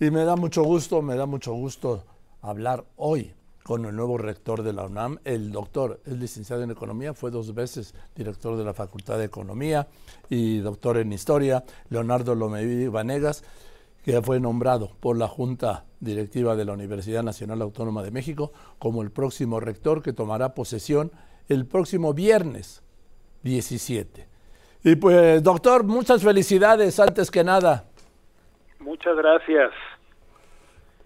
Y me da mucho gusto, me da mucho gusto hablar hoy con el nuevo rector de la UNAM. El doctor es licenciado en Economía, fue dos veces director de la Facultad de Economía y doctor en Historia, Leonardo Lomeví Vanegas, que fue nombrado por la Junta Directiva de la Universidad Nacional Autónoma de México como el próximo rector que tomará posesión el próximo viernes 17. Y pues, doctor, muchas felicidades antes que nada. Muchas gracias.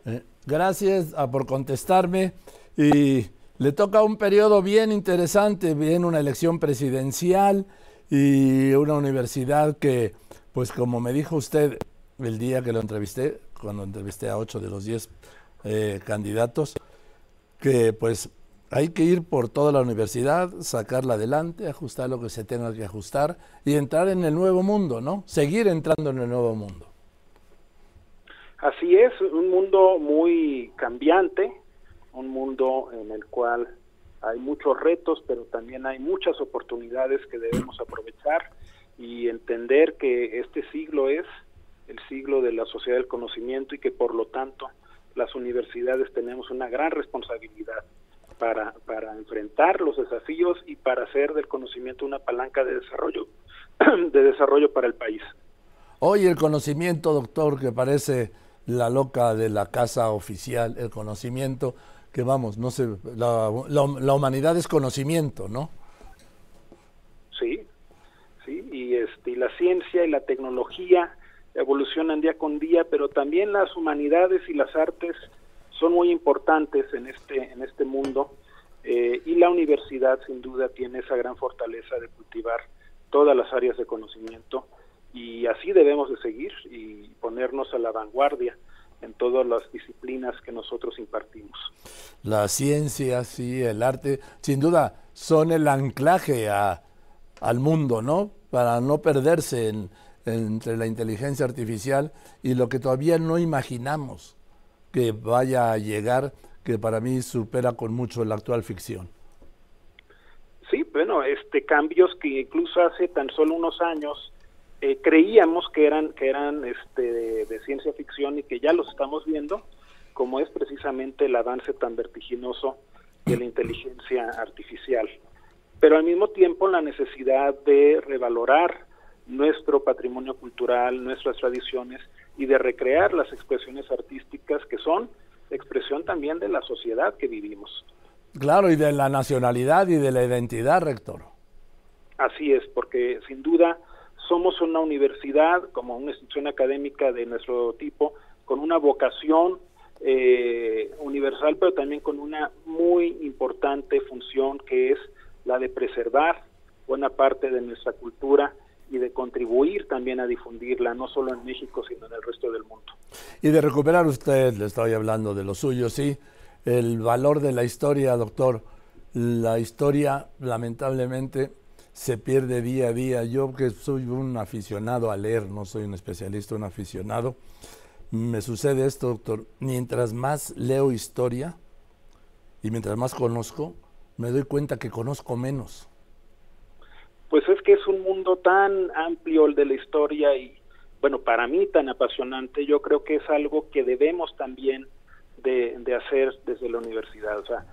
Eh, gracias ah, por contestarme y le toca un periodo bien interesante, bien una elección presidencial y una universidad que, pues como me dijo usted el día que lo entrevisté, cuando entrevisté a ocho de los diez eh, candidatos, que pues hay que ir por toda la universidad, sacarla adelante, ajustar lo que se tenga que ajustar y entrar en el nuevo mundo, ¿no? Seguir entrando en el nuevo mundo. Así es, un mundo muy cambiante, un mundo en el cual hay muchos retos, pero también hay muchas oportunidades que debemos aprovechar y entender que este siglo es el siglo de la sociedad del conocimiento y que por lo tanto las universidades tenemos una gran responsabilidad para, para enfrentar los desafíos y para hacer del conocimiento una palanca de desarrollo de desarrollo para el país. Hoy el conocimiento, doctor, que parece la loca de la casa oficial, el conocimiento, que vamos, no sé, la, la, humanidad es conocimiento, ¿no? Sí, sí, y, este, y la ciencia y la tecnología evolucionan día con día, pero también las humanidades y las artes son muy importantes en este, en este mundo eh, y la universidad sin duda tiene esa gran fortaleza de cultivar todas las áreas de conocimiento y así debemos de seguir y ponernos a la vanguardia en todas las disciplinas que nosotros impartimos. La ciencia, sí, el arte, sin duda son el anclaje a, al mundo, ¿no? Para no perderse en, entre la inteligencia artificial y lo que todavía no imaginamos que vaya a llegar, que para mí supera con mucho la actual ficción. Sí, bueno, este cambios que incluso hace tan solo unos años eh, creíamos que eran que eran este de, ciencia ficción y que ya los estamos viendo, como es precisamente el avance tan vertiginoso de la inteligencia artificial. Pero al mismo tiempo la necesidad de revalorar nuestro patrimonio cultural, nuestras tradiciones y de recrear las expresiones artísticas que son expresión también de la sociedad que vivimos. Claro, y de la nacionalidad y de la identidad, rector. Así es, porque sin duda somos una universidad, como una institución académica de nuestro tipo, con una vocación eh, universal, pero también con una muy importante función que es la de preservar buena parte de nuestra cultura y de contribuir también a difundirla, no solo en México, sino en el resto del mundo. Y de recuperar usted, le estoy hablando de lo suyo, sí, el valor de la historia, doctor. La historia, lamentablemente, se pierde día a día. Yo que soy un aficionado a leer, no soy un especialista, un aficionado, me sucede esto, doctor. Mientras más leo historia y mientras más conozco, me doy cuenta que conozco menos pues es que es un mundo tan amplio el de la historia y bueno, para mí tan apasionante, yo creo que es algo que debemos también de, de hacer desde la universidad. O sea,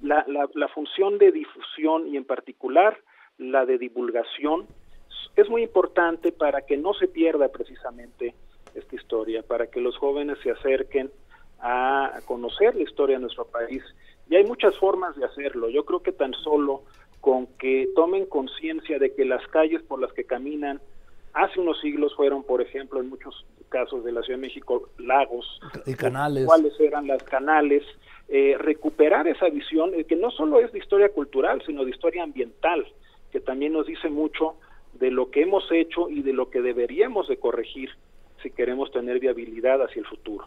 la, la, la, función de difusión y en particular la de divulgación es muy importante para que no se pierda precisamente esta historia, para que los jóvenes se acerquen a conocer la historia de nuestro país. Y hay muchas formas de hacerlo. Yo creo que tan solo con que tomen conciencia de que las calles por las que caminan hace unos siglos fueron, por ejemplo, en muchos casos de la Ciudad de México, lagos y canales. ¿Cuáles eran las canales? Eh, recuperar esa visión eh, que no solo es de historia cultural, sino de historia ambiental, que también nos dice mucho de lo que hemos hecho y de lo que deberíamos de corregir si queremos tener viabilidad hacia el futuro.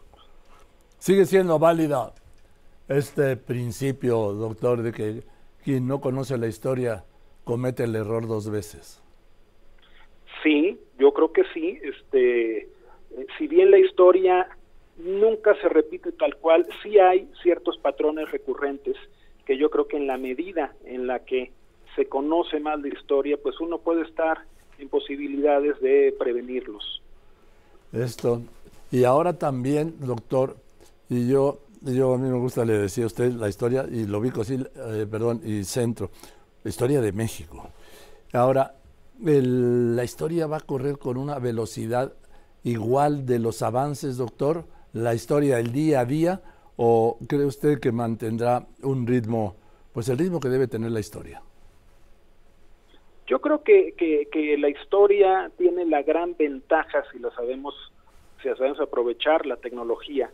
Sigue siendo válida este principio, doctor, de que quien no conoce la historia comete el error dos veces. Sí, yo creo que sí. Este, eh, si bien la historia nunca se repite tal cual, sí hay ciertos patrones recurrentes que yo creo que en la medida en la que se conoce más la historia, pues uno puede estar en posibilidades de prevenirlos. Esto. Y ahora también, doctor, y yo, yo a mí me gusta, le decía a usted la historia, y lo ubico así, eh, perdón, y centro, la historia de México. Ahora, la historia va a correr con una velocidad igual de los avances, doctor, la historia del día a día, o cree usted que mantendrá un ritmo, pues el ritmo que debe tener la historia? Yo creo que, que, la historia tiene la gran ventaja, si lo sabemos, si sabemos aprovechar la tecnología,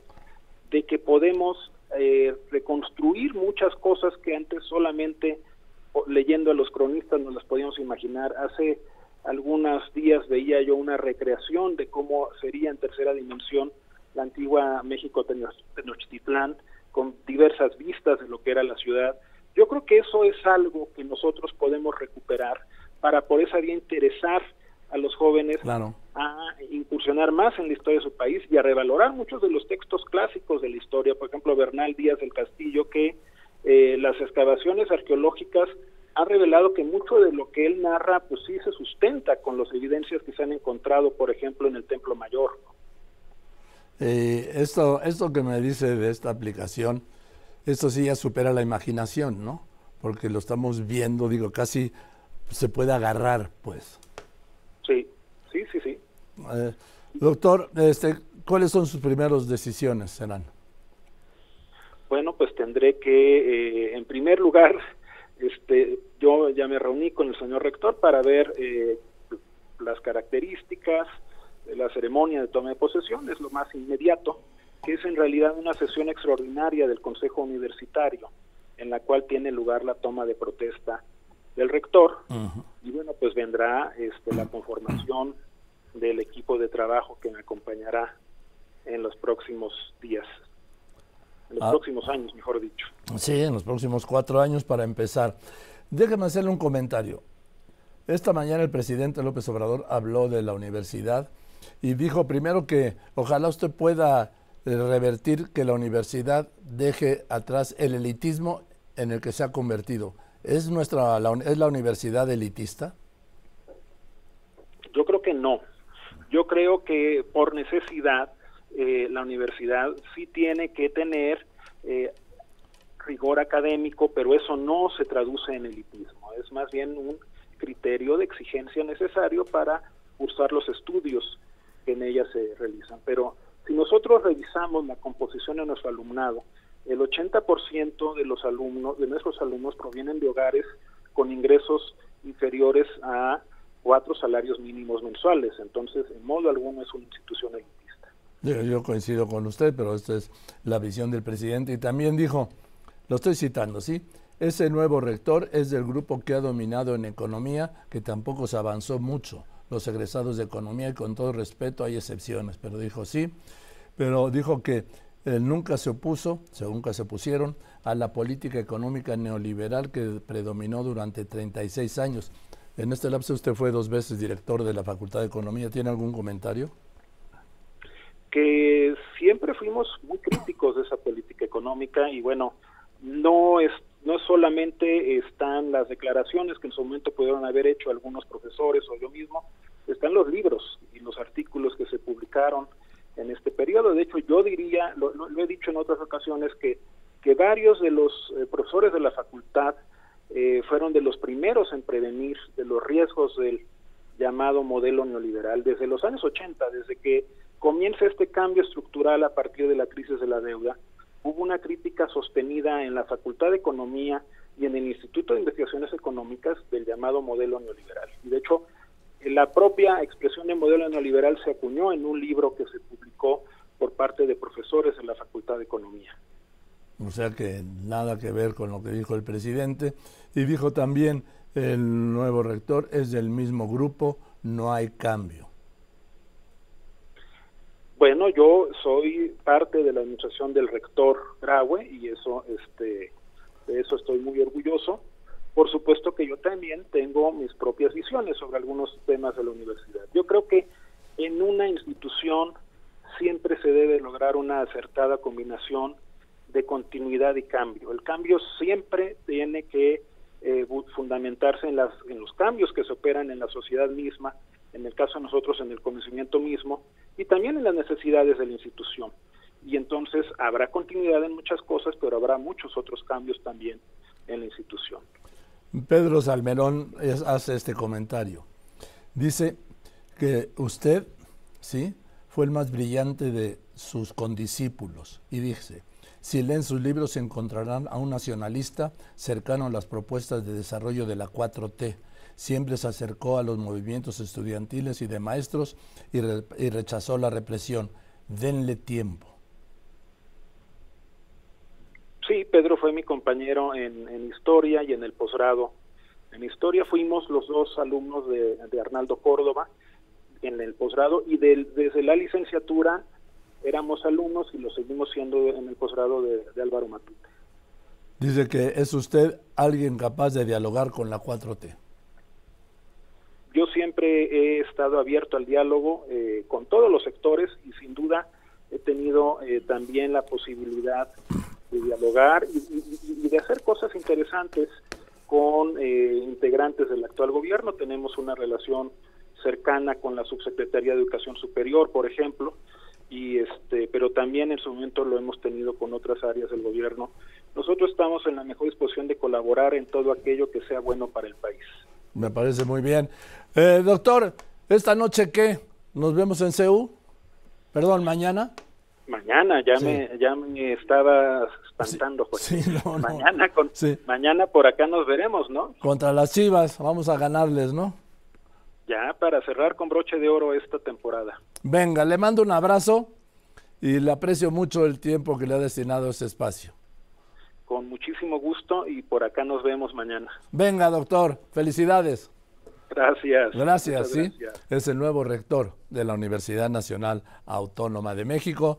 de que podemos eh, reconstruir muchas cosas que antes solamente leyendo a los cronistas nos las podíamos imaginar. Hace algunos días veía yo una recreación de cómo sería en tercera dimensión la antigua México Tenochtitlán, con diversas vistas de lo que era la ciudad. Yo creo que eso es algo que nosotros podemos recuperar para por esa vía interesar a los jóvenes a incursionar más en la historia de su país y a revalorar muchos de los textos clásicos de la historia, por ejemplo Bernal Díaz del Castillo, que eh, las excavaciones arqueológicas han revelado que mucho de lo que él narra, pues sí se sustenta con las evidencias que se han encontrado, por ejemplo, en el Templo Mayor. Eh, esto, esto que me dice de esta aplicación, esto sí ya supera la imaginación, ¿no? Porque lo estamos viendo, digo, casi se puede agarrar, pues. Sí, sí, sí, sí. Eh, doctor, este, ¿cuáles son sus primeras decisiones, serán? Bueno, pues tendré que, eh, en primer lugar, este, yo ya me reuní con el señor rector para ver eh, las características de la ceremonia de toma de posesión, es lo más inmediato, que es en realidad una sesión extraordinaria del Consejo Universitario, en la cual tiene lugar la toma de protesta del rector, y bueno, pues vendrá este, la conformación del equipo de trabajo que me acompañará en los próximos días en los ah. próximos años, mejor dicho. Sí, en los próximos cuatro años para empezar. Déjeme hacerle un comentario. Esta mañana el presidente López Obrador habló de la universidad y dijo primero que ojalá usted pueda eh, revertir que la universidad deje atrás el elitismo en el que se ha convertido. ¿Es, nuestra, la, ¿Es la universidad elitista? Yo creo que no. Yo creo que por necesidad eh, la universidad sí tiene que tener eh, rigor académico, pero eso no se traduce en elitismo, es más bien un criterio de exigencia necesario para cursar los estudios que en ella se realizan. Pero si nosotros revisamos la composición de nuestro alumnado, el 80% de los alumnos, de nuestros alumnos provienen de hogares con ingresos inferiores a cuatro salarios mínimos mensuales. Entonces, en modo alguno es una institución elitista. Yo, coincido con usted, pero esta es la visión del presidente. Y también dijo, lo estoy citando, ¿sí? Ese nuevo rector es del grupo que ha dominado en economía, que tampoco se avanzó mucho. Los egresados de economía, y con todo respeto, hay excepciones, pero dijo sí. Pero dijo que nunca se opuso, según nunca se opusieron, a la política económica neoliberal que predominó durante 36 años. En este lapso usted fue dos veces director de la Facultad de Economía. ¿Tiene algún comentario? que siempre fuimos muy críticos de esa política económica y bueno, no es no solamente están las declaraciones que en su momento pudieron haber hecho algunos profesores o yo mismo, están los libros y los artículos que se publicaron en este periodo. De hecho, yo diría, lo, he dicho en otras ocasiones, que, que varios de los eh, profesores de la facultad eh, fueron de los primeros en prevenir de los riesgos del llamado modelo neoliberal desde los años 80, desde que comienza este cambio estructural a partir de la crisis de la deuda, hubo una crítica sostenida en la Facultad de Economía y en el Instituto de Investigaciones Económicas del llamado modelo neoliberal. Y de hecho, la propia expresión de modelo neoliberal se acuñó en un libro que se publicó por parte de profesores en la Facultad de Economía. O sea que nada que ver con lo que dijo el presidente. Y dijo también el nuevo rector es del mismo grupo, no hay cambio. Bueno, yo soy parte de la administración del rector Graue y eso, este, de eso estoy muy orgulloso. Por supuesto que yo también tengo mis propias visiones sobre algunos temas de la universidad. Yo creo que en una institución siempre se debe lograr una acertada combinación de continuidad y cambio. El cambio siempre tiene que eh, fundamentarse en, las, en los cambios que se operan en la sociedad misma, en el caso de nosotros en el conocimiento mismo, y también en las necesidades de la institución. Y entonces habrá continuidad en muchas cosas, pero habrá muchos otros cambios también en la institución. Pedro Salmerón hace este comentario. Dice que usted, ¿sí? Fue el más brillante de sus condiscípulos y dice, si leen sus libros encontrarán a un nacionalista cercano a las propuestas de desarrollo de la 4T. Siempre se acercó a los movimientos estudiantiles y de maestros y, rechazó la represión. Denle tiempo. Sí, Pedro fue mi compañero en, historia y en el posgrado. En historia fuimos los dos alumnos de, Arnaldo Córdoba en el posgrado y desde la licenciatura éramos alumnos y lo seguimos siendo en el posgrado de, Álvaro Matute. Dice que es usted alguien capaz de dialogar con la 4T. Yo siempre he estado abierto al diálogo eh, con todos los sectores y sin duda he tenido eh, también la posibilidad de dialogar y, de hacer cosas interesantes con eh, integrantes del actual gobierno. Tenemos una relación cercana con la Subsecretaría de Educación Superior, por ejemplo, y este, pero también en su momento lo hemos tenido con otras áreas del gobierno. Nosotros estamos en la mejor disposición de colaborar en todo aquello que sea bueno para el país. Me parece muy bien. Eh, doctor, ¿esta noche qué? ¿Nos vemos en CEU? Perdón, mañana. Mañana, ya me ya me estaba espantando, sí, mañana con, mañana por acá nos veremos, ¿no? Contra las Chivas, vamos a ganarles, ¿no? Ya para cerrar con broche de oro esta temporada. Venga, le mando un abrazo y le aprecio mucho el tiempo que le ha destinado a este espacio. Con muchísimo gusto y por acá nos vemos mañana. Venga, doctor, felicidades. Gracias. Gracias, sí. Es el nuevo rector de la Universidad Nacional Autónoma de México.